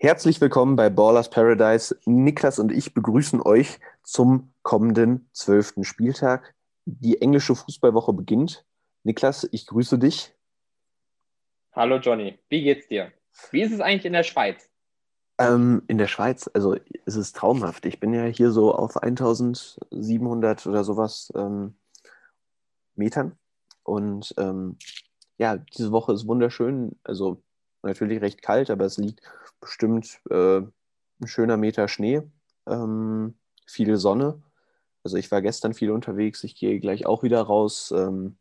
Herzlich willkommen bei Ballers Paradise. Niklas und ich begrüßen euch zum kommenden zwölften Spieltag. Die englische Fußballwoche beginnt. Niklas, ich grüße dich. Hallo Johnny, wie geht's dir? Wie ist es eigentlich in der Schweiz? Ähm, in der Schweiz, also es ist traumhaft. Ich bin ja hier so auf 1700 oder sowas ähm, Metern. Und ähm, ja, diese Woche ist wunderschön. Also natürlich recht kalt, aber es liegt bestimmt äh, ein schöner Meter Schnee, ähm, viel Sonne. Also ich war gestern viel unterwegs, ich gehe gleich auch wieder raus. Ähm,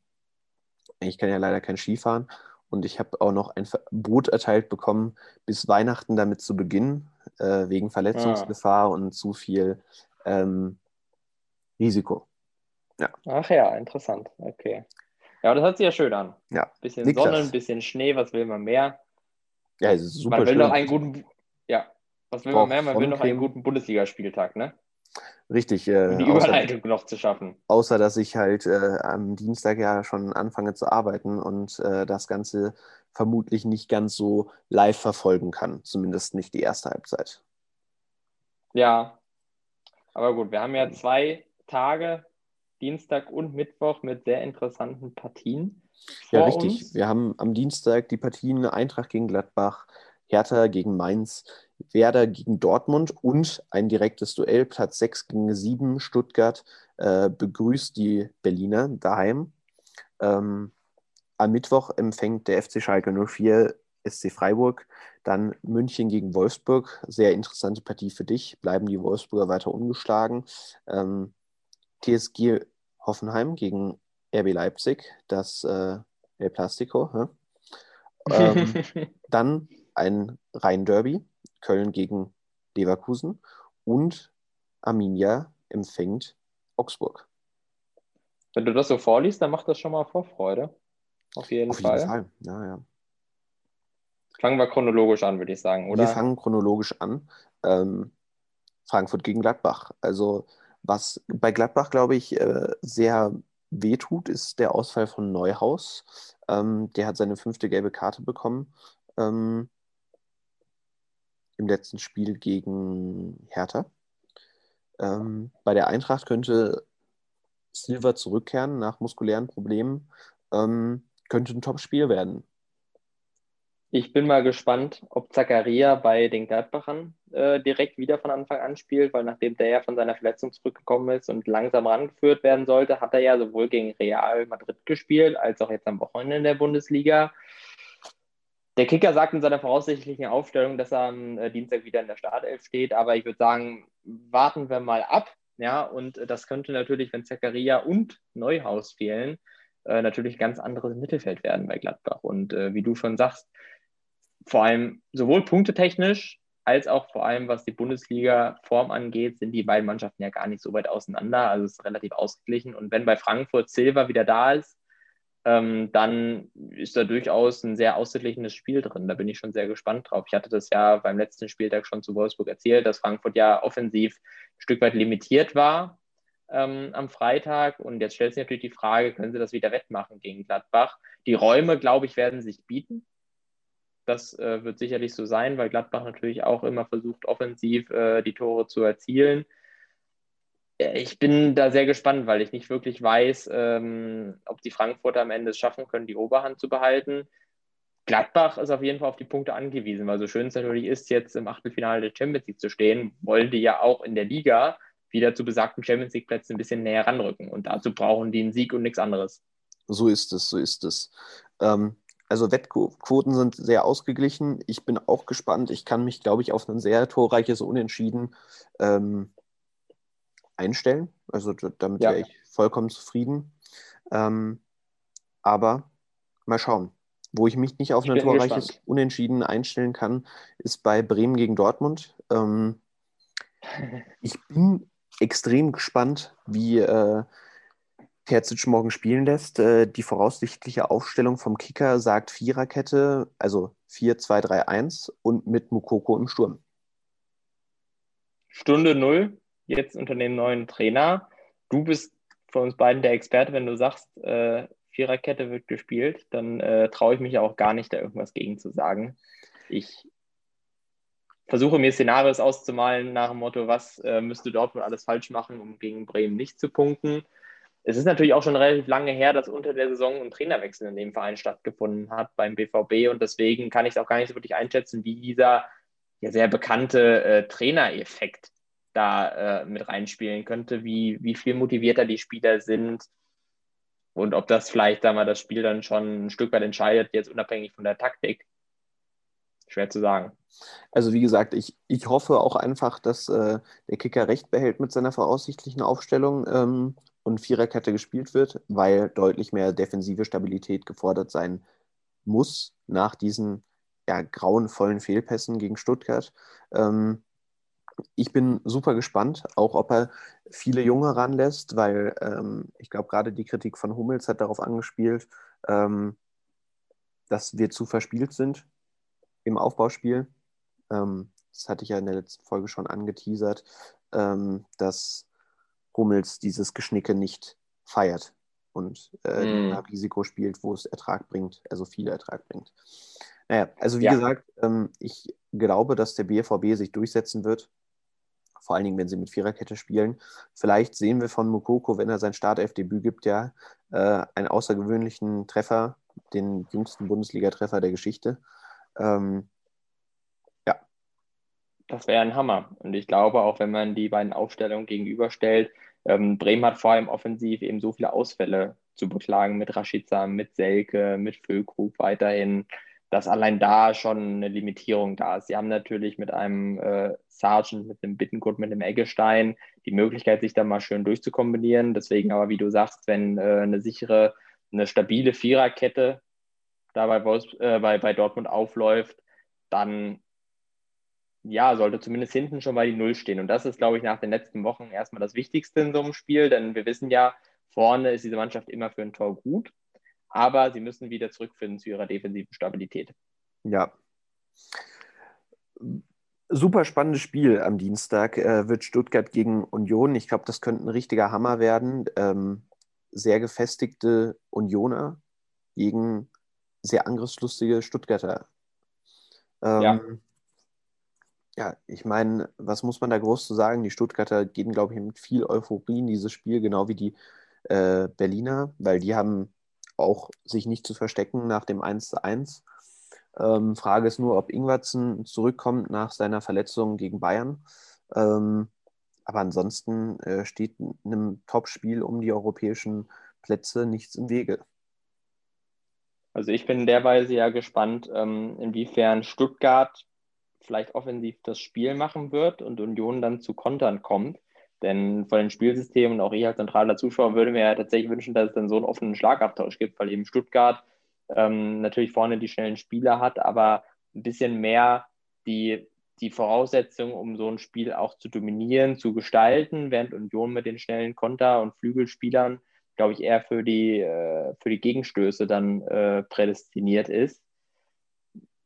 ich kann ja leider kein Ski fahren und ich habe auch noch ein Verbot erteilt bekommen, bis Weihnachten damit zu beginnen, äh, wegen Verletzungsgefahr ah. und zu viel ähm, Risiko. Ja. Ach ja, interessant. Okay. Ja, das hört sich ja schön an. Ja. Bisschen Niklas. Sonne, ein bisschen Schnee, was will man mehr? Ja, es ist super Man will schön. noch einen guten, ja, was will man mehr? Man will noch einen guten Bundesligaspieltag, ne? Richtig. Äh, um die Überleitung außer, noch zu schaffen. Außer, dass ich halt äh, am Dienstag ja schon anfange zu arbeiten und äh, das Ganze vermutlich nicht ganz so live verfolgen kann. Zumindest nicht die erste Halbzeit. Ja, aber gut, wir haben ja zwei Tage, Dienstag und Mittwoch, mit sehr interessanten Partien. Ja, richtig. Uns. Wir haben am Dienstag die Partien Eintracht gegen Gladbach, Hertha gegen Mainz, Werder gegen Dortmund und ein direktes Duell, Platz 6 gegen 7, Stuttgart äh, begrüßt die Berliner daheim. Ähm, am Mittwoch empfängt der FC Schalke 04 SC Freiburg, dann München gegen Wolfsburg, sehr interessante Partie für dich, bleiben die Wolfsburger weiter ungeschlagen. Ähm, TSG Hoffenheim gegen RB Leipzig, das äh, El Plastico. Ähm, dann ein Rhein-Derby, Köln gegen Leverkusen und Arminia empfängt Augsburg. Wenn du das so vorliest, dann macht das schon mal Vorfreude. Auf jeden Auf Fall. Jeden Fall. Ja, ja. Fangen wir chronologisch an, würde ich sagen, oder? Wir fangen chronologisch an. Ähm, Frankfurt gegen Gladbach. Also, was bei Gladbach, glaube ich, äh, sehr wehtut, ist der Ausfall von Neuhaus. Ähm, der hat seine fünfte gelbe Karte bekommen. Ähm, im letzten Spiel gegen Hertha. Ähm, bei der Eintracht könnte Silva zurückkehren nach muskulären Problemen. Ähm, könnte ein Top-Spiel werden. Ich bin mal gespannt, ob Zakaria bei den Gladbachern äh, direkt wieder von Anfang an spielt, weil nachdem der ja von seiner Verletzung zurückgekommen ist und langsam rangeführt werden sollte, hat er ja sowohl gegen Real Madrid gespielt, als auch jetzt am Wochenende in der Bundesliga. Der Kicker sagt in seiner voraussichtlichen Aufstellung, dass er am äh, Dienstag wieder in der Startelf steht, aber ich würde sagen, warten wir mal ab. Ja, und das könnte natürlich, wenn Zakaria und Neuhaus fehlen, äh, natürlich ein ganz anderes Mittelfeld werden bei Gladbach. Und äh, wie du schon sagst, vor allem sowohl punktetechnisch als auch vor allem, was die Bundesliga-Form angeht, sind die beiden Mannschaften ja gar nicht so weit auseinander. Also es ist relativ ausgeglichen. Und wenn bei Frankfurt Silva wieder da ist, ähm, dann ist da durchaus ein sehr ausgeglichenes Spiel drin. Da bin ich schon sehr gespannt drauf. Ich hatte das ja beim letzten Spieltag schon zu Wolfsburg erzählt, dass Frankfurt ja offensiv ein Stück weit limitiert war ähm, am Freitag. Und jetzt stellt sich natürlich die Frage, können sie das wieder wettmachen gegen Gladbach? Die Räume, glaube ich, werden sich bieten. Das äh, wird sicherlich so sein, weil Gladbach natürlich auch immer versucht, offensiv äh, die Tore zu erzielen ich bin da sehr gespannt, weil ich nicht wirklich weiß, ähm, ob die Frankfurter am Ende es schaffen können, die Oberhand zu behalten. Gladbach ist auf jeden Fall auf die Punkte angewiesen, weil so schön es natürlich ist, jetzt im Achtelfinale der Champions League zu stehen, wollen die ja auch in der Liga wieder zu besagten Champions League Plätzen ein bisschen näher ranrücken. Und dazu brauchen die einen Sieg und nichts anderes. So ist es, so ist es. Ähm, also Wettquoten sind sehr ausgeglichen. Ich bin auch gespannt. Ich kann mich, glaube ich, auf ein sehr torreiches Unentschieden ähm, einstellen. Also damit ja. wäre ich vollkommen zufrieden. Ähm, aber mal schauen. Wo ich mich nicht auf ein torreiches gespannt. Unentschieden einstellen kann, ist bei Bremen gegen Dortmund. Ähm, ich bin extrem gespannt, wie äh, Terzic morgen spielen lässt. Äh, die voraussichtliche Aufstellung vom Kicker sagt Viererkette, also 4-2-3-1 und mit Mukoko im Sturm. Stunde null jetzt unter dem neuen Trainer. Du bist von uns beiden der Experte, wenn du sagst, äh, Viererkette wird gespielt, dann äh, traue ich mich auch gar nicht, da irgendwas gegen zu sagen. Ich versuche mir Szenarios auszumalen nach dem Motto, was äh, müsste Dortmund alles falsch machen, um gegen Bremen nicht zu punkten. Es ist natürlich auch schon relativ lange her, dass unter der Saison ein Trainerwechsel in dem Verein stattgefunden hat beim BVB und deswegen kann ich es auch gar nicht so wirklich einschätzen, wie dieser ja, sehr bekannte äh, Trainereffekt da äh, mit reinspielen könnte, wie, wie viel motivierter die Spieler sind und ob das vielleicht da mal das Spiel dann schon ein Stück weit entscheidet, jetzt unabhängig von der Taktik. Schwer zu sagen. Also wie gesagt, ich, ich hoffe auch einfach, dass äh, der Kicker recht behält mit seiner voraussichtlichen Aufstellung ähm, und Viererkette gespielt wird, weil deutlich mehr defensive Stabilität gefordert sein muss nach diesen ja, grauenvollen Fehlpässen gegen Stuttgart. Ähm, ich bin super gespannt, auch ob er viele Junge ranlässt, weil ähm, ich glaube, gerade die Kritik von Hummels hat darauf angespielt, ähm, dass wir zu verspielt sind im Aufbauspiel. Ähm, das hatte ich ja in der letzten Folge schon angeteasert, ähm, dass Hummels dieses Geschnicke nicht feiert und äh, mm. Risiko spielt, wo es Ertrag bringt, also viel Ertrag bringt. Naja, also wie ja. gesagt, ähm, ich glaube, dass der BVB sich durchsetzen wird. Vor allen Dingen, wenn sie mit Viererkette spielen. Vielleicht sehen wir von Mukoko, wenn er sein Startelfdebüt gibt, ja, äh, einen außergewöhnlichen Treffer, den jüngsten Bundesliga-Treffer der Geschichte. Ähm, ja. Das wäre ein Hammer. Und ich glaube, auch wenn man die beiden Aufstellungen gegenüberstellt, ähm, Bremen hat vor allem offensiv eben so viele Ausfälle zu beklagen mit Rashica, mit Selke, mit Füllkrug weiterhin, dass allein da schon eine Limitierung da ist. Sie haben natürlich mit einem äh, Sargent, mit dem Bittenkurt, mit dem Eggestein die Möglichkeit, sich da mal schön durchzukombinieren. Deswegen aber, wie du sagst, wenn äh, eine sichere, eine stabile Viererkette da bei, Wolfs äh, bei, bei Dortmund aufläuft, dann ja, sollte zumindest hinten schon mal die Null stehen. Und das ist, glaube ich, nach den letzten Wochen erstmal das Wichtigste in so einem Spiel, denn wir wissen ja, vorne ist diese Mannschaft immer für ein Tor gut, aber sie müssen wieder zurückfinden zu ihrer defensiven Stabilität. Ja. Super spannendes Spiel am Dienstag äh, wird Stuttgart gegen Union. Ich glaube, das könnte ein richtiger Hammer werden. Ähm, sehr gefestigte Unioner gegen sehr angriffslustige Stuttgarter. Ähm, ja. Ja, ich meine, was muss man da groß zu sagen? Die Stuttgarter gehen, glaube ich, mit viel Euphorie in dieses Spiel, genau wie die äh, Berliner, weil die haben auch sich nicht zu verstecken nach dem 1:1. Ähm, Frage ist nur, ob Ingwertsen zurückkommt nach seiner Verletzung gegen Bayern. Ähm, aber ansonsten äh, steht einem Topspiel um die europäischen Plätze nichts im Wege. Also ich bin in der Weise ja gespannt, ähm, inwiefern Stuttgart vielleicht offensiv das Spiel machen wird und Union dann zu Kontern kommt. Denn von den Spielsystemen auch ich als zentraler Zuschauer würde mir ja tatsächlich wünschen, dass es dann so einen offenen Schlagabtausch gibt, weil eben Stuttgart ähm, natürlich vorne die schnellen Spieler hat, aber ein bisschen mehr die, die Voraussetzung, um so ein Spiel auch zu dominieren, zu gestalten, während Union mit den schnellen Konter- und Flügelspielern glaube ich, eher für die, äh, für die Gegenstöße dann äh, prädestiniert ist.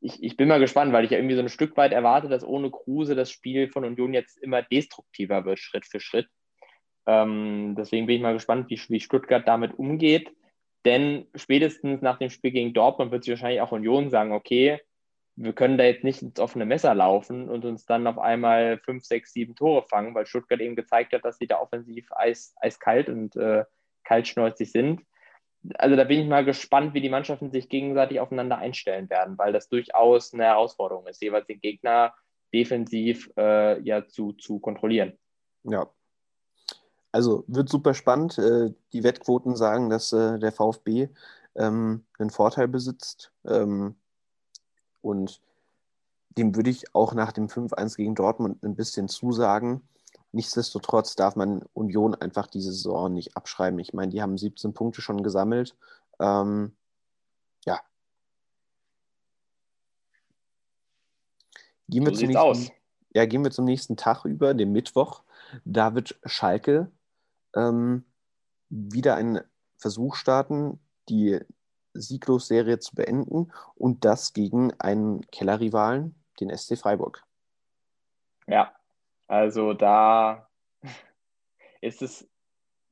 Ich, ich bin mal gespannt, weil ich ja irgendwie so ein Stück weit erwarte, dass ohne Kruse das Spiel von Union jetzt immer destruktiver wird, Schritt für Schritt. Ähm, deswegen bin ich mal gespannt, wie, wie Stuttgart damit umgeht. Denn spätestens nach dem Spiel gegen Dortmund wird sich wahrscheinlich auch Union sagen, okay, wir können da jetzt nicht ins offene Messer laufen und uns dann auf einmal fünf, sechs, sieben Tore fangen, weil Stuttgart eben gezeigt hat, dass sie da offensiv eis, eiskalt und äh, kaltschnäuzig sind. Also da bin ich mal gespannt, wie die Mannschaften sich gegenseitig aufeinander einstellen werden, weil das durchaus eine Herausforderung ist, jeweils den Gegner defensiv äh, ja zu, zu kontrollieren. Ja. Also wird super spannend. Äh, die Wettquoten sagen, dass äh, der VfB ähm, einen Vorteil besitzt. Ähm, und dem würde ich auch nach dem 5-1 gegen Dortmund ein bisschen zusagen. Nichtsdestotrotz darf man Union einfach diese Saison nicht abschreiben. Ich meine, die haben 17 Punkte schon gesammelt. Ähm, ja. Gehen wir, so zum nächsten, aus. Ja, gehen wir zum nächsten Tag über, dem Mittwoch. Da wird Schalke ähm, wieder einen Versuch starten, die Sieglos-Serie zu beenden und das gegen einen Kellerrivalen, den SC Freiburg. Ja, also da ist es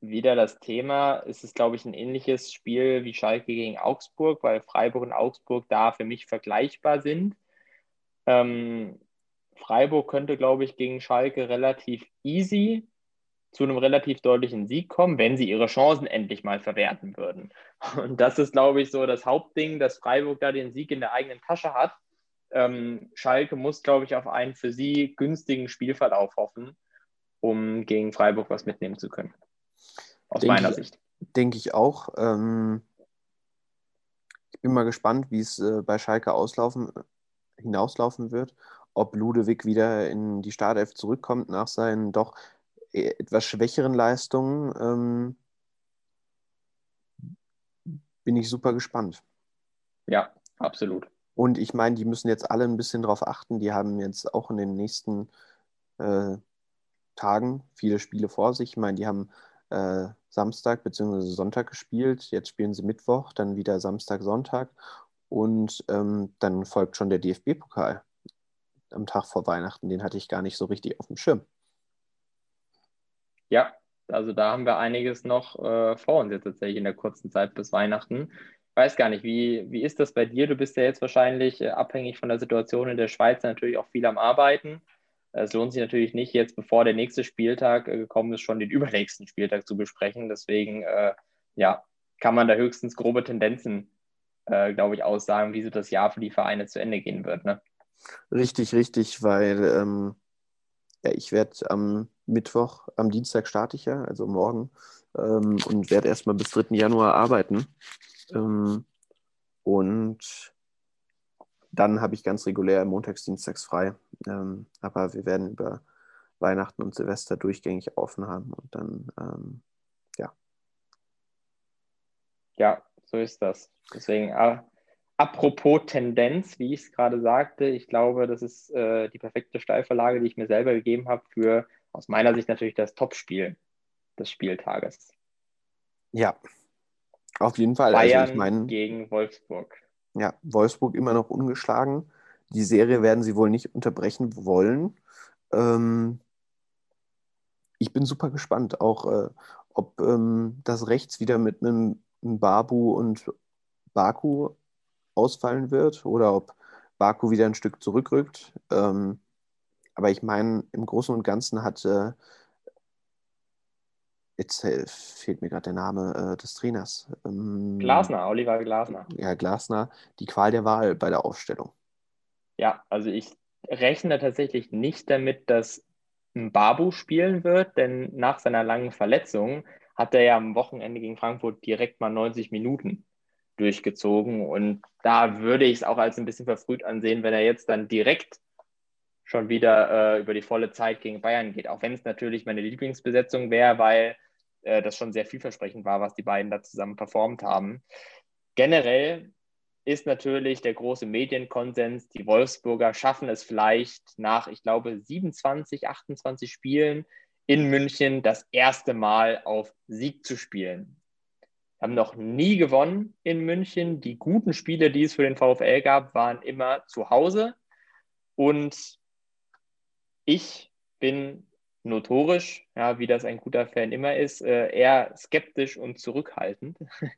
wieder das Thema. Ist es, glaube ich, ein ähnliches Spiel wie Schalke gegen Augsburg, weil Freiburg und Augsburg da für mich vergleichbar sind. Ähm, Freiburg könnte, glaube ich, gegen Schalke relativ easy zu einem relativ deutlichen Sieg kommen, wenn sie ihre Chancen endlich mal verwerten würden. Und das ist, glaube ich, so das Hauptding, dass Freiburg da den Sieg in der eigenen Tasche hat. Ähm, Schalke muss, glaube ich, auf einen für sie günstigen Spielverlauf hoffen, um gegen Freiburg was mitnehmen zu können. Aus denke meiner Sicht. Denke ich auch. Ähm, ich bin mal gespannt, wie es äh, bei Schalke auslaufen, hinauslaufen wird. Ob Ludewig wieder in die Startelf zurückkommt nach seinen doch etwas schwächeren Leistungen ähm, bin ich super gespannt. Ja, absolut. Und ich meine, die müssen jetzt alle ein bisschen darauf achten. Die haben jetzt auch in den nächsten äh, Tagen viele Spiele vor sich. Ich meine, die haben äh, Samstag bzw. Sonntag gespielt. Jetzt spielen sie Mittwoch, dann wieder Samstag, Sonntag. Und ähm, dann folgt schon der DFB-Pokal am Tag vor Weihnachten. Den hatte ich gar nicht so richtig auf dem Schirm. Ja, also da haben wir einiges noch äh, vor uns jetzt tatsächlich in der kurzen Zeit bis Weihnachten. Weiß gar nicht, wie, wie ist das bei dir? Du bist ja jetzt wahrscheinlich äh, abhängig von der Situation in der Schweiz natürlich auch viel am Arbeiten. Es lohnt sich natürlich nicht, jetzt bevor der nächste Spieltag äh, gekommen ist, schon den übernächsten Spieltag zu besprechen. Deswegen, äh, ja, kann man da höchstens grobe Tendenzen, äh, glaube ich, aussagen, wie so das Jahr für die Vereine zu Ende gehen wird. Ne? Richtig, richtig, weil ähm, ja, ich werde am Mittwoch, am Dienstag starte ich ja, also morgen, ähm, und werde erstmal bis 3. Januar arbeiten. Ähm, und dann habe ich ganz regulär montags, dienstags frei. Ähm, aber wir werden über Weihnachten und Silvester durchgängig offen haben und dann, ähm, ja. Ja, so ist das. Deswegen, Apropos Tendenz, wie ich es gerade sagte, ich glaube, das ist äh, die perfekte Steilverlage, die ich mir selber gegeben habe für aus meiner Sicht natürlich das Topspiel des Spieltages. Ja, auf jeden Fall. Bayern also ich mein, gegen Wolfsburg. Ja, Wolfsburg immer noch ungeschlagen. Die Serie werden sie wohl nicht unterbrechen wollen. Ähm, ich bin super gespannt, auch äh, ob ähm, das rechts wieder mit einem Babu und Baku ausfallen wird oder ob Baku wieder ein Stück zurückrückt. Ähm, aber ich meine, im Großen und Ganzen hat äh, jetzt fehlt mir gerade der Name äh, des Trainers. Ähm, Glasner, Oliver Glasner. Ja, Glasner, die Qual der Wahl bei der Aufstellung. Ja, also ich rechne tatsächlich nicht damit, dass Babu spielen wird, denn nach seiner langen Verletzung hat er ja am Wochenende gegen Frankfurt direkt mal 90 Minuten durchgezogen. Und da würde ich es auch als ein bisschen verfrüht ansehen, wenn er jetzt dann direkt schon wieder äh, über die volle Zeit gegen Bayern geht. Auch wenn es natürlich meine Lieblingsbesetzung wäre, weil äh, das schon sehr vielversprechend war, was die beiden da zusammen performt haben. Generell ist natürlich der große Medienkonsens, die Wolfsburger schaffen es vielleicht nach, ich glaube, 27, 28 Spielen in München das erste Mal auf Sieg zu spielen haben noch nie gewonnen in München. Die guten Spiele, die es für den VfL gab, waren immer zu Hause. Und ich bin notorisch, ja, wie das ein guter Fan immer ist, äh, eher skeptisch und zurückhaltend.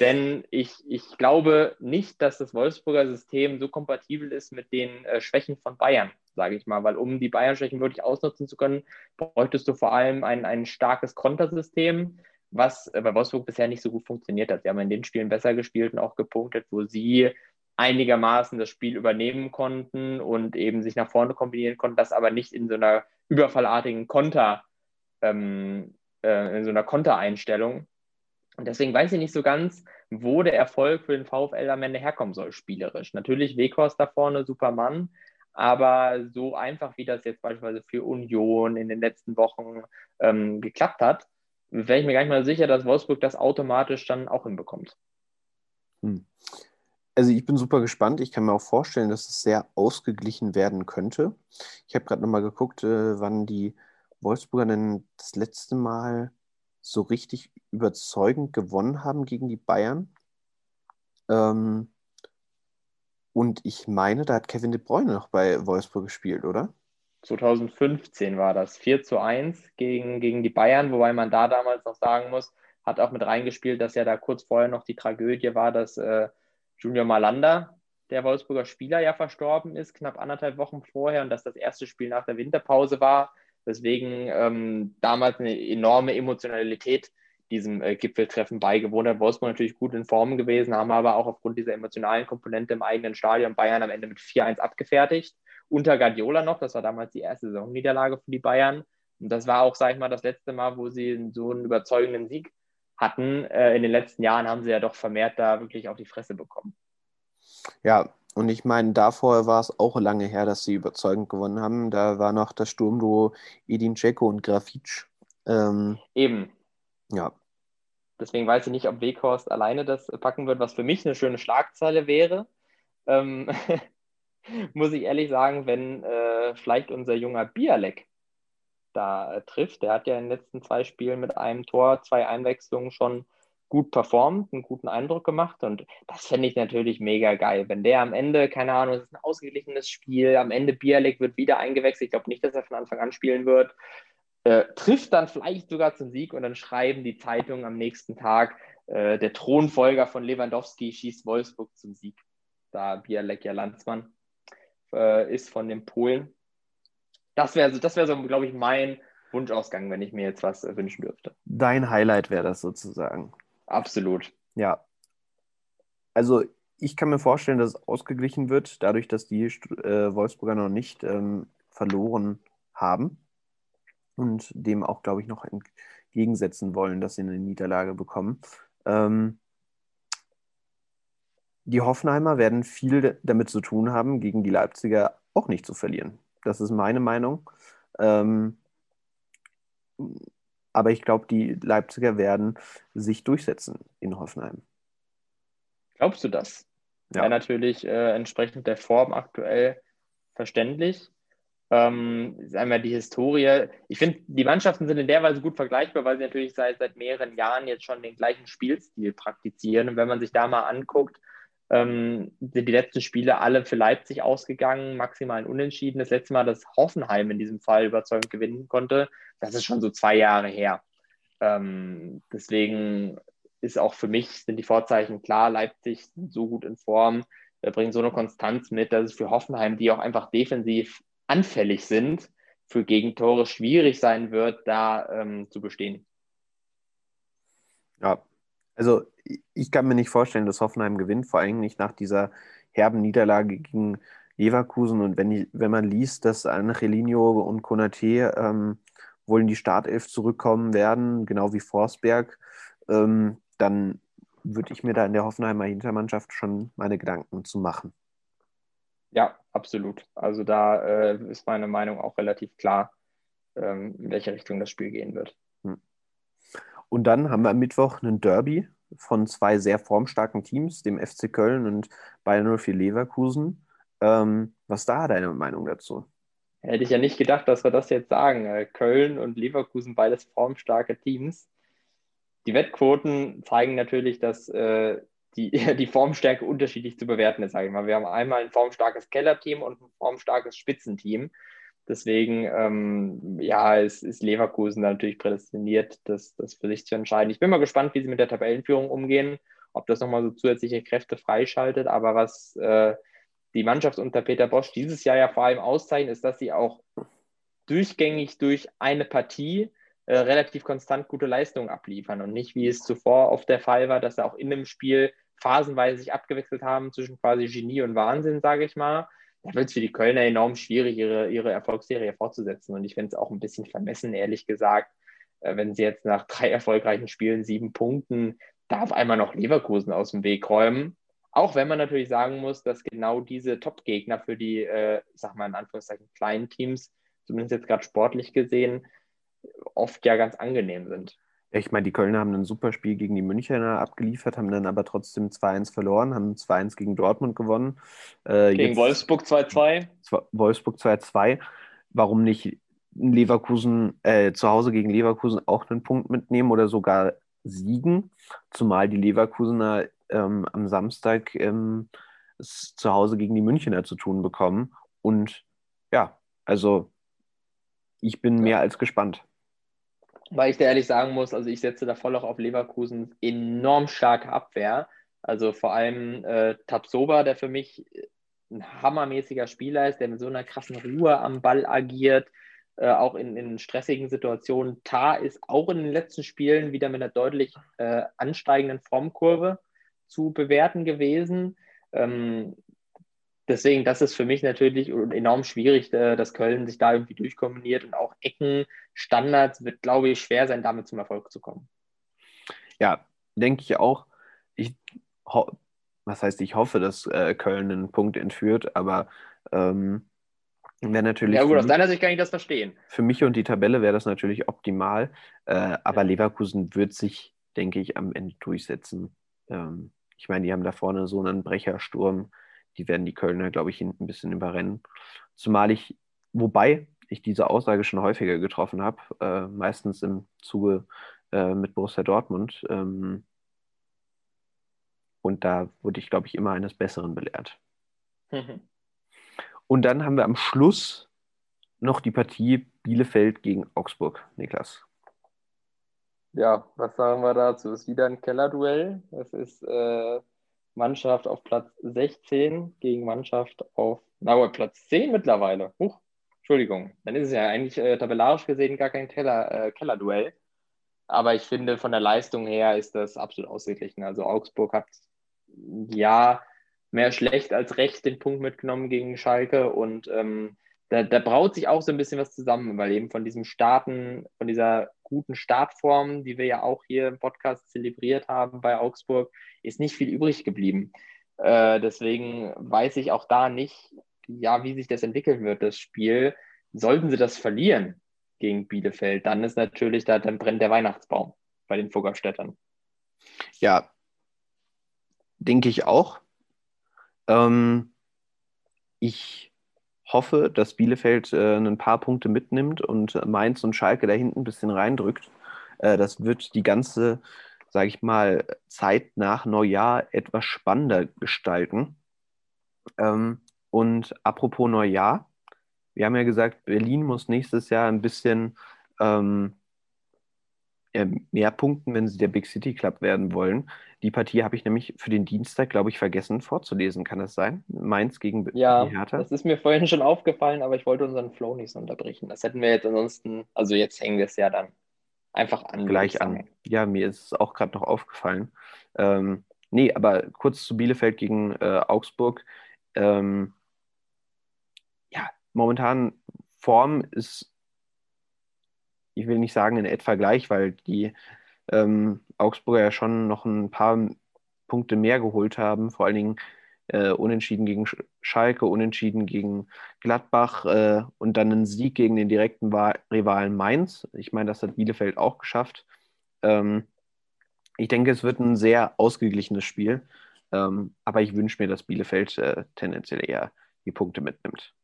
Denn ich, ich glaube nicht, dass das Wolfsburger System so kompatibel ist mit den äh, Schwächen von Bayern, sage ich mal. Weil um die Bayern-Schwächen wirklich ausnutzen zu können, bräuchtest du vor allem ein, ein starkes Kontersystem was bei Wolfsburg bisher nicht so gut funktioniert hat. Sie haben in den Spielen besser gespielt und auch gepunktet, wo sie einigermaßen das Spiel übernehmen konnten und eben sich nach vorne kombinieren konnten, das aber nicht in so einer überfallartigen Konter, ähm, äh, in so einer Kontereinstellung. Und deswegen weiß ich nicht so ganz, wo der Erfolg für den VfL am Ende herkommen soll, spielerisch. Natürlich Weghorst da vorne, super Mann, aber so einfach, wie das jetzt beispielsweise für Union in den letzten Wochen ähm, geklappt hat, wäre ich mir gar nicht mal sicher, dass Wolfsburg das automatisch dann auch hinbekommt. Hm. Also ich bin super gespannt. Ich kann mir auch vorstellen, dass es sehr ausgeglichen werden könnte. Ich habe gerade nochmal geguckt, äh, wann die Wolfsburger denn das letzte Mal so richtig überzeugend gewonnen haben gegen die Bayern. Ähm, und ich meine, da hat Kevin De Bruyne noch bei Wolfsburg gespielt, oder? 2015 war das 4 zu 1 gegen, gegen die Bayern, wobei man da damals noch sagen muss, hat auch mit reingespielt, dass ja da kurz vorher noch die Tragödie war, dass äh, Junior Malanda, der Wolfsburger Spieler ja verstorben ist, knapp anderthalb Wochen vorher und dass das erste Spiel nach der Winterpause war. Deswegen ähm, damals eine enorme Emotionalität diesem äh, Gipfeltreffen beigewohnt hat. Wolfsburg natürlich gut in Form gewesen, haben aber auch aufgrund dieser emotionalen Komponente im eigenen Stadion Bayern am Ende mit 4-1 abgefertigt. Unter Guardiola noch, das war damals die erste Saisonniederlage für die Bayern. Und das war auch, sage ich mal, das letzte Mal, wo sie so einen überzeugenden Sieg hatten. Äh, in den letzten Jahren haben sie ja doch vermehrt da wirklich auf die Fresse bekommen. Ja, und ich meine, davor war es auch lange her, dass sie überzeugend gewonnen haben. Da war noch das Sturmduo Edin Dzeko und Grafitsch. Ähm, Eben. Ja. Deswegen weiß ich nicht, ob Weghorst alleine das packen wird, was für mich eine schöne Schlagzeile wäre. Ähm, muss ich ehrlich sagen, wenn äh, vielleicht unser junger Bialek da äh, trifft. Der hat ja in den letzten zwei Spielen mit einem Tor, zwei Einwechslungen schon gut performt, einen guten Eindruck gemacht und das fände ich natürlich mega geil. Wenn der am Ende, keine Ahnung, es ist ein ausgeglichenes Spiel, am Ende Bialik wird wieder eingewechselt, ich glaube nicht, dass er von Anfang an spielen wird, äh, trifft dann vielleicht sogar zum Sieg und dann schreiben die Zeitungen am nächsten Tag, äh, der Thronfolger von Lewandowski schießt Wolfsburg zum Sieg. Da Bialek ja Landsmann äh, ist von den Polen. Das wäre das wär so, glaube ich, mein Wunschausgang, wenn ich mir jetzt was äh, wünschen dürfte. Dein Highlight wäre das sozusagen. Absolut. Ja. Also ich kann mir vorstellen, dass es ausgeglichen wird, dadurch, dass die äh, Wolfsburger noch nicht ähm, verloren haben und dem auch, glaube ich, noch entgegensetzen wollen, dass sie eine Niederlage bekommen. Ähm, die Hoffenheimer werden viel damit zu tun haben, gegen die Leipziger auch nicht zu verlieren. Das ist meine Meinung. Ähm, aber ich glaube, die Leipziger werden sich durchsetzen in Hoffenheim. Glaubst du das? Ja. Wäre natürlich äh, entsprechend der Form aktuell verständlich. Ähm, ist einmal die Historie. Ich finde, die Mannschaften sind in der Weise gut vergleichbar, weil sie natürlich seit, seit mehreren Jahren jetzt schon den gleichen Spielstil praktizieren. Und wenn man sich da mal anguckt, ähm, sind die letzten Spiele alle für Leipzig ausgegangen, maximal ein Unentschieden. Das letzte Mal, dass Hoffenheim in diesem Fall überzeugend gewinnen konnte, das ist schon so zwei Jahre her. Ähm, deswegen ist auch für mich, sind die Vorzeichen klar, Leipzig so gut in Form, äh, bringen so eine Konstanz mit, dass es für Hoffenheim, die auch einfach defensiv anfällig sind, für Gegentore schwierig sein wird, da ähm, zu bestehen. Ja, also ich kann mir nicht vorstellen, dass Hoffenheim gewinnt, vor allem nicht nach dieser herben Niederlage gegen Leverkusen. Und wenn, die, wenn man liest, dass Angelino und Konate ähm, wohl in die Startelf zurückkommen werden, genau wie Forsberg, ähm, dann würde ich mir da in der Hoffenheimer Hintermannschaft schon meine Gedanken zu machen. Ja, absolut. Also da äh, ist meine Meinung auch relativ klar, ähm, in welche Richtung das Spiel gehen wird. Und dann haben wir am Mittwoch einen Derby von zwei sehr formstarken Teams, dem FC Köln und Bayern 04 Leverkusen. Ähm, was da deine Meinung dazu? Hätte ich ja nicht gedacht, dass wir das jetzt sagen. Köln und Leverkusen, beides formstarke Teams. Die Wettquoten zeigen natürlich, dass äh, die, die Formstärke unterschiedlich zu bewerten ist, sage ich mal. Wir haben einmal ein formstarkes Kellerteam und ein formstarkes Spitzenteam. Deswegen, ähm, ja, ist, ist Leverkusen natürlich prädestiniert, das, das für sich zu entscheiden. Ich bin mal gespannt, wie sie mit der Tabellenführung umgehen, ob das nochmal so zusätzliche Kräfte freischaltet. Aber was äh, die Mannschaft unter Peter Bosch dieses Jahr ja vor allem auszeichnet, ist, dass sie auch durchgängig durch eine Partie äh, relativ konstant gute Leistungen abliefern und nicht, wie es zuvor oft der Fall war, dass sie auch in einem Spiel phasenweise sich abgewechselt haben zwischen quasi Genie und Wahnsinn, sage ich mal da wird es für die Kölner enorm schwierig, ihre, ihre Erfolgsserie fortzusetzen. Und ich finde es auch ein bisschen vermessen, ehrlich gesagt, äh, wenn sie jetzt nach drei erfolgreichen Spielen sieben Punkten da auf einmal noch Leverkusen aus dem Weg räumen. Auch wenn man natürlich sagen muss, dass genau diese Top-Gegner für die, äh, ich sag mal in Anführungszeichen, kleinen Teams, zumindest jetzt gerade sportlich gesehen, oft ja ganz angenehm sind. Ich meine, die Kölner haben ein super Spiel gegen die Münchner abgeliefert, haben dann aber trotzdem 2-1 verloren, haben 2-1 gegen Dortmund gewonnen. Äh, gegen Wolfsburg 2-2. Wolfsburg 2-2. Warum nicht Leverkusen äh, zu Hause gegen Leverkusen auch einen Punkt mitnehmen oder sogar siegen? Zumal die Leverkusener ähm, am Samstag ähm, es zu Hause gegen die Münchner zu tun bekommen. Und ja, also ich bin ja. mehr als gespannt weil ich dir ehrlich sagen muss, also ich setze da voll auch auf Leverkusens enorm starke Abwehr. Also vor allem äh, Tapsoba, der für mich ein hammermäßiger Spieler ist, der mit so einer krassen Ruhe am Ball agiert, äh, auch in, in, stressigen Situationen. Tar ist auch in den letzten Spielen wieder mit einer deutlich äh, ansteigenden Formkurve zu bewerten gewesen. Ähm, deswegen, das ist für mich natürlich enorm schwierig, äh, dass Köln sich da irgendwie durchkombiniert und auch Ecken, Standards wird, glaube ich, schwer sein, damit zum Erfolg zu kommen. Ja, denke ich auch. Ich was heißt, ich hoffe, dass äh, Köln einen Punkt entführt, aber ähm, wäre natürlich. Ja, gut, aus deiner Sicht kann ich das verstehen. Für mich und die Tabelle wäre das natürlich optimal, äh, aber ja. Leverkusen wird sich, denke ich, am Ende durchsetzen. Ähm, ich meine, die haben da vorne so einen Brechersturm, die werden die Kölner, glaube ich, hinten ein bisschen überrennen. Zumal ich, wobei ich diese Aussage schon häufiger getroffen habe, äh, meistens im Zuge äh, mit Borussia Dortmund. Ähm, und da wurde ich, glaube ich, immer eines Besseren belehrt. Mhm. Und dann haben wir am Schluss noch die Partie Bielefeld gegen Augsburg, Niklas. Ja, was sagen wir dazu? Es ist wieder ein Kellerduell. Es ist äh, Mannschaft auf Platz 16 gegen Mannschaft auf, na Platz 10 mittlerweile. Huch, Entschuldigung. Dann ist es ja eigentlich äh, tabellarisch gesehen gar kein Keller, äh, Kellerduell. Aber ich finde, von der Leistung her ist das absolut ausgeglichen. Also Augsburg hat ja, mehr schlecht als recht den Punkt mitgenommen gegen Schalke und ähm, da, da, braut sich auch so ein bisschen was zusammen, weil eben von diesem Starten, von dieser guten Startform, die wir ja auch hier im Podcast zelebriert haben bei Augsburg, ist nicht viel übrig geblieben. Äh, deswegen weiß ich auch da nicht, ja, wie sich das entwickeln wird, das Spiel. Sollten sie das verlieren gegen Bielefeld, dann ist natürlich, da, dann brennt der Weihnachtsbaum bei den Fuggerstädtern. Ja, denke ich auch. Ähm, ich hoffe, dass Bielefeld äh, ein paar Punkte mitnimmt und Mainz und Schalke da hinten ein bisschen reindrückt. Äh, das wird die ganze, sage ich mal, Zeit nach Neujahr etwas spannender gestalten. Ähm, und apropos Neujahr, wir haben ja gesagt, Berlin muss nächstes Jahr ein bisschen ähm, mehr punkten, wenn sie der Big City Club werden wollen. Die Partie habe ich nämlich für den Dienstag, glaube ich, vergessen vorzulesen. Kann das sein? Mainz gegen ja, Hertha? Das ist mir vorhin schon aufgefallen, aber ich wollte unseren Flow nicht so unterbrechen. Das hätten wir jetzt ansonsten, also jetzt hängen wir es ja dann einfach an. Gleich an. Ja, mir ist es auch gerade noch aufgefallen. Ähm, nee, aber kurz zu Bielefeld gegen äh, Augsburg. Ähm, ja, momentan Form ist ich will nicht sagen in etwa gleich, weil die ähm, Augsburger ja schon noch ein paar Punkte mehr geholt haben, vor allen Dingen äh, unentschieden gegen Schalke, unentschieden gegen Gladbach äh, und dann einen Sieg gegen den direkten Rivalen Mainz. Ich meine, das hat Bielefeld auch geschafft. Ähm, ich denke, es wird ein sehr ausgeglichenes Spiel, ähm, aber ich wünsche mir, dass Bielefeld äh, tendenziell eher die Punkte mitnimmt.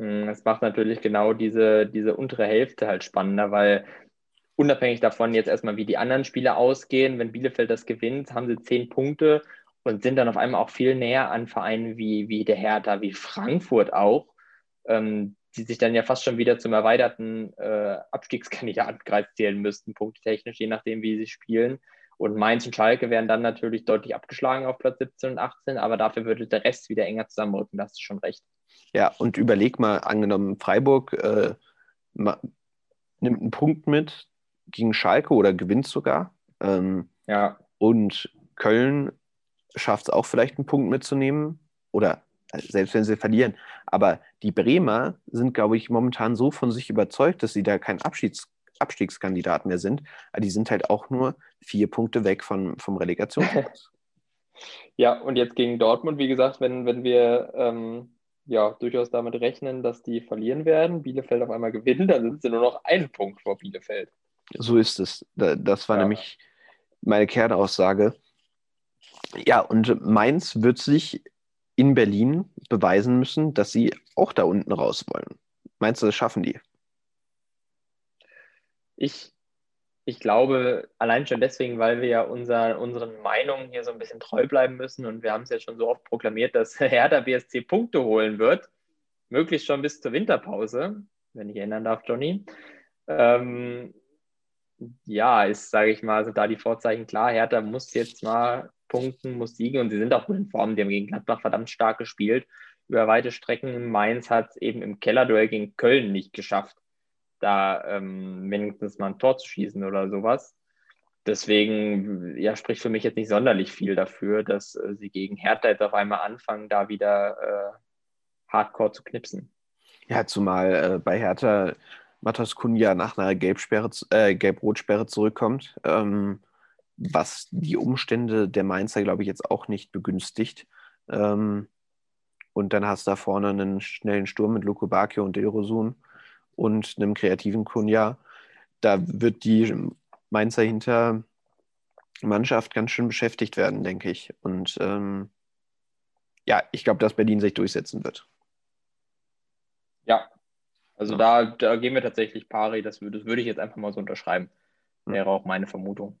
Hm, es macht natürlich genau diese, diese untere Hälfte halt spannender, weil unabhängig davon jetzt erstmal, wie die anderen Spiele ausgehen, wenn Bielefeld das gewinnt, haben sie zehn Punkte und sind dann auf einmal auch viel näher an Vereinen wie, wie der Hertha, wie Frankfurt auch, ähm, die sich dann ja fast schon wieder zum erweiterten äh, Abstiegskandidatenkreis zählen müssten, punktetechnisch, je nachdem, wie sie spielen. Und Mainz und Schalke werden dann natürlich deutlich abgeschlagen auf Platz 17 und 18, aber dafür würde der Rest wieder enger zusammenrücken, da hast du schon recht. Ja, und überleg mal, angenommen, Freiburg äh, nimmt einen Punkt mit gegen Schalke oder gewinnt sogar. Ähm, ja. Und Köln schafft es auch vielleicht einen Punkt mitzunehmen oder äh, selbst wenn sie verlieren. Aber die Bremer sind, glaube ich, momentan so von sich überzeugt, dass sie da kein Abschieds Abstiegskandidat mehr sind. Aber die sind halt auch nur vier Punkte weg von, vom Relegationsplatz. ja, und jetzt gegen Dortmund, wie gesagt, wenn, wenn wir ähm, ja, durchaus damit rechnen, dass die verlieren werden, Bielefeld auf einmal gewinnen, dann sind sie nur noch einen Punkt vor Bielefeld. So ist es. Das war ja. nämlich meine Kernaussage. Ja, und Mainz wird sich in Berlin beweisen müssen, dass sie auch da unten raus wollen. Meinst du, das schaffen die? Ich ich glaube, allein schon deswegen, weil wir ja unser, unseren Meinungen hier so ein bisschen treu bleiben müssen und wir haben es ja schon so oft proklamiert, dass Hertha BSC Punkte holen wird, möglichst schon bis zur Winterpause, wenn ich erinnern darf, Johnny. Ähm, ja, ist, sage ich mal, sind da die Vorzeichen klar. Hertha muss jetzt mal Punkten, muss siegen und sie sind auch gut in Form. Die haben gegen Gladbach verdammt stark gespielt über weite Strecken. Mainz hat es eben im Kellerduell gegen Köln nicht geschafft, da ähm, mindestens mal ein Tor zu schießen oder sowas. Deswegen ja, spricht für mich jetzt nicht sonderlich viel dafür, dass äh, sie gegen Hertha jetzt auf einmal anfangen, da wieder äh, hardcore zu knipsen. Ja, zumal äh, bei Hertha Matas Kunja nach einer Gelbsperre, äh, Gelb-Rot-Sperre zurückkommt, ähm, was die Umstände der Mainzer, glaube ich, jetzt auch nicht begünstigt. Ähm, und dann hast du da vorne einen schnellen Sturm mit Luko Bakio und Dilrosun und einem kreativen Kunja. Da wird die Mainzer hinter Mannschaft ganz schön beschäftigt werden, denke ich. Und ähm, ja, ich glaube, dass Berlin sich durchsetzen wird. Ja, also ja. Da, da gehen wir tatsächlich pari. Das, das würde ich jetzt einfach mal so unterschreiben. Wäre auch meine Vermutung.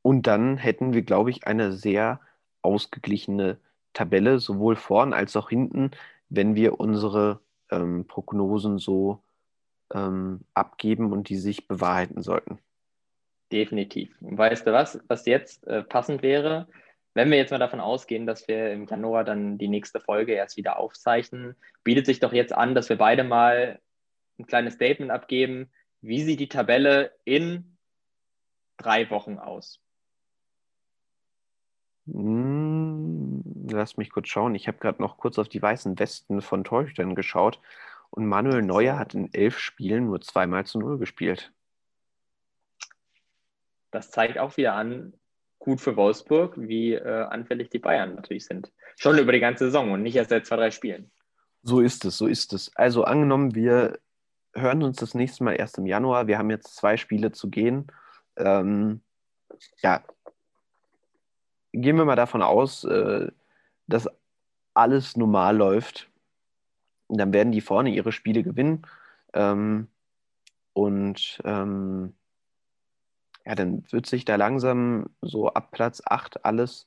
Und dann hätten wir, glaube ich, eine sehr ausgeglichene Tabelle, sowohl vorn als auch hinten, wenn wir unsere ähm, Prognosen so ähm, abgeben und die sich bewahrheiten sollten. Definitiv. Und weißt du was, was jetzt äh, passend wäre? Wenn wir jetzt mal davon ausgehen, dass wir im Januar dann die nächste Folge erst wieder aufzeichnen, bietet sich doch jetzt an, dass wir beide mal ein kleines Statement abgeben. Wie sieht die Tabelle in drei Wochen aus? Hm, lass mich kurz schauen. Ich habe gerade noch kurz auf die weißen Westen von Torhütern geschaut und Manuel Neuer hat in elf Spielen nur zweimal zu Null gespielt. Das zeigt auch wieder an, gut für Wolfsburg, wie äh, anfällig die Bayern natürlich sind. Schon über die ganze Saison und nicht erst seit zwei, drei Spielen. So ist es, so ist es. Also angenommen, wir hören uns das nächste Mal erst im Januar. Wir haben jetzt zwei Spiele zu gehen. Ähm, ja, gehen wir mal davon aus, äh, dass alles normal läuft. Dann werden die vorne ihre Spiele gewinnen. Ähm, und ähm, ja, dann wird sich da langsam so ab Platz 8 alles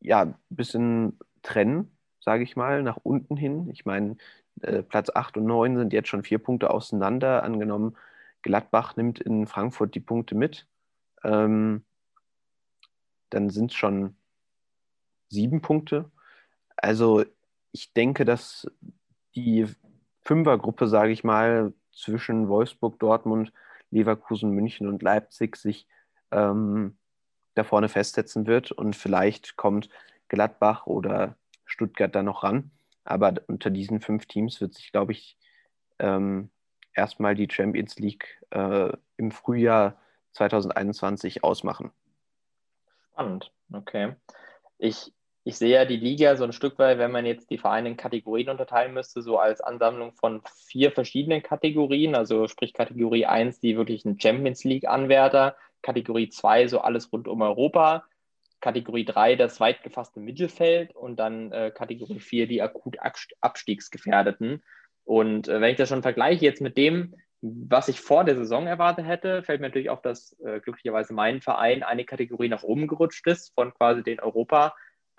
ja, ein bisschen trennen, sage ich mal, nach unten hin. Ich meine, äh, Platz 8 und 9 sind jetzt schon vier Punkte auseinander. Angenommen, Gladbach nimmt in Frankfurt die Punkte mit. Ähm, dann sind es schon sieben Punkte. Also ich denke, dass die Fünfergruppe, sage ich mal, zwischen Wolfsburg, Dortmund, Leverkusen, München und Leipzig sich ähm, da vorne festsetzen wird und vielleicht kommt Gladbach oder Stuttgart da noch ran. Aber unter diesen fünf Teams wird sich, glaube ich, ähm, erstmal die Champions League äh, im Frühjahr 2021 ausmachen. Spannend, okay. Ich, ich sehe ja die Liga so ein Stück weit, wenn man jetzt die Vereine in Kategorien unterteilen müsste, so als Ansammlung von vier verschiedenen Kategorien. Also sprich Kategorie 1, die wirklich ein Champions League-Anwärter, Kategorie 2, so alles rund um Europa, Kategorie 3 das weit gefasste Mittelfeld und dann äh, Kategorie 4 die akut Abstiegsgefährdeten. Und äh, wenn ich das schon vergleiche jetzt mit dem, was ich vor der Saison erwartet hätte, fällt mir natürlich auf, dass äh, glücklicherweise mein Verein eine Kategorie nach oben gerutscht ist, von quasi den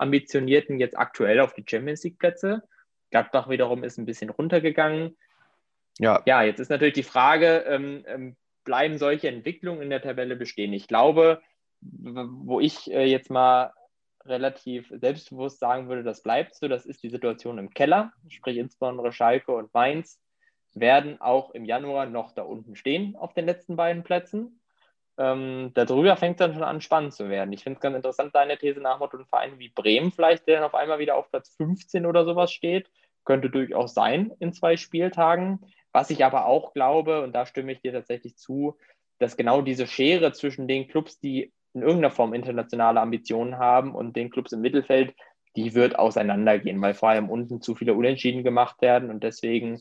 Europa-Ambitionierten jetzt aktuell auf die Champions League-Plätze. Gladbach wiederum ist ein bisschen runtergegangen. Ja, ja jetzt ist natürlich die Frage, ähm, ähm, bleiben solche Entwicklungen in der Tabelle bestehen? Ich glaube, wo ich äh, jetzt mal relativ selbstbewusst sagen würde, das bleibt so, das ist die Situation im Keller, sprich insbesondere Schalke und Mainz werden auch im Januar noch da unten stehen auf den letzten beiden Plätzen. Ähm, darüber fängt es dann schon an, spannend zu werden. Ich finde es ganz interessant, deine These nach Motto, ein Verein wie Bremen vielleicht, der dann auf einmal wieder auf Platz 15 oder sowas steht, könnte durchaus sein in zwei Spieltagen. Was ich aber auch glaube, und da stimme ich dir tatsächlich zu, dass genau diese Schere zwischen den Clubs, die in irgendeiner Form internationale Ambitionen haben und den Clubs im Mittelfeld, die wird auseinandergehen, weil vor allem unten zu viele Unentschieden gemacht werden und deswegen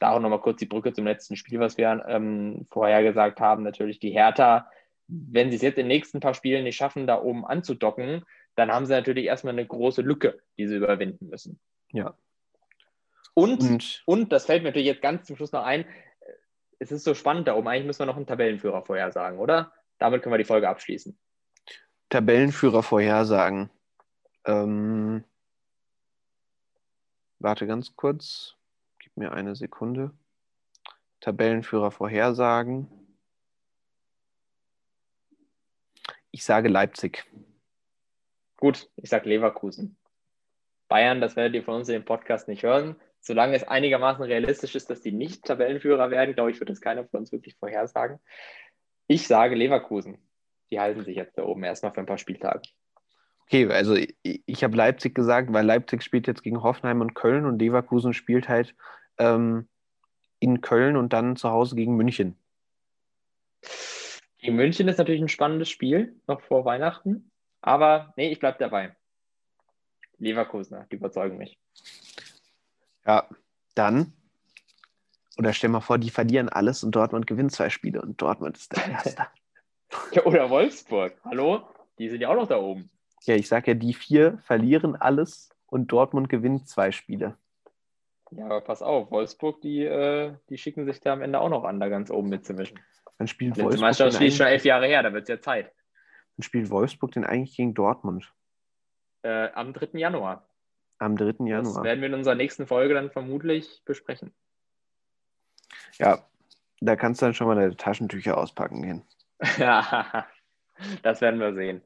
da auch nochmal kurz die Brücke zum letzten Spiel, was wir ähm, vorher gesagt haben. Natürlich die Hertha, wenn sie es jetzt in den nächsten paar Spielen nicht schaffen, da oben anzudocken, dann haben sie natürlich erstmal eine große Lücke, die sie überwinden müssen. Ja. Und, und, und das fällt mir natürlich jetzt ganz zum Schluss noch ein, es ist so spannend da oben. Eigentlich müssen wir noch einen Tabellenführer vorhersagen, oder? Damit können wir die Folge abschließen. Tabellenführer vorhersagen. Ähm, warte ganz kurz. Gib mir eine Sekunde. Tabellenführer vorhersagen. Ich sage Leipzig. Gut, ich sage Leverkusen. Bayern, das werdet ihr von uns in dem Podcast nicht hören. Solange es einigermaßen realistisch ist, dass die nicht Tabellenführer werden, glaube ich, wird das keiner von uns wirklich vorhersagen. Ich sage Leverkusen. Die halten sich jetzt da oben erstmal für ein paar Spieltage. Okay, also ich, ich habe Leipzig gesagt, weil Leipzig spielt jetzt gegen Hoffenheim und Köln und Leverkusen spielt halt ähm, in Köln und dann zu Hause gegen München. Gegen München ist natürlich ein spannendes Spiel, noch vor Weihnachten. Aber nee, ich bleibe dabei. Leverkusener, die überzeugen mich. Ja, dann. Oder stell mal vor, die verlieren alles und Dortmund gewinnt zwei Spiele und Dortmund ist der Erste. ja, oder Wolfsburg. Hallo? Die sind ja auch noch da oben. Ja, ich sage ja, die vier verlieren alles und Dortmund gewinnt zwei Spiele. Ja, aber pass auf, Wolfsburg, die, äh, die schicken sich da am Ende auch noch an, da ganz oben mitzumischen. Dann spielt Die Wolfsburg. Meisterschaft den ist schon elf Jahre her, da wird es ja Zeit. Dann spielt Wolfsburg den eigentlich gegen Dortmund Äh, am 3. Januar. am 3. Das Januar. werden wir in unserer nächsten Folge dann vermutlich besprechen. Ja, da kannst du dann schon mal deine Taschentücher auspacken gehen. Ja, das werden wir sehen.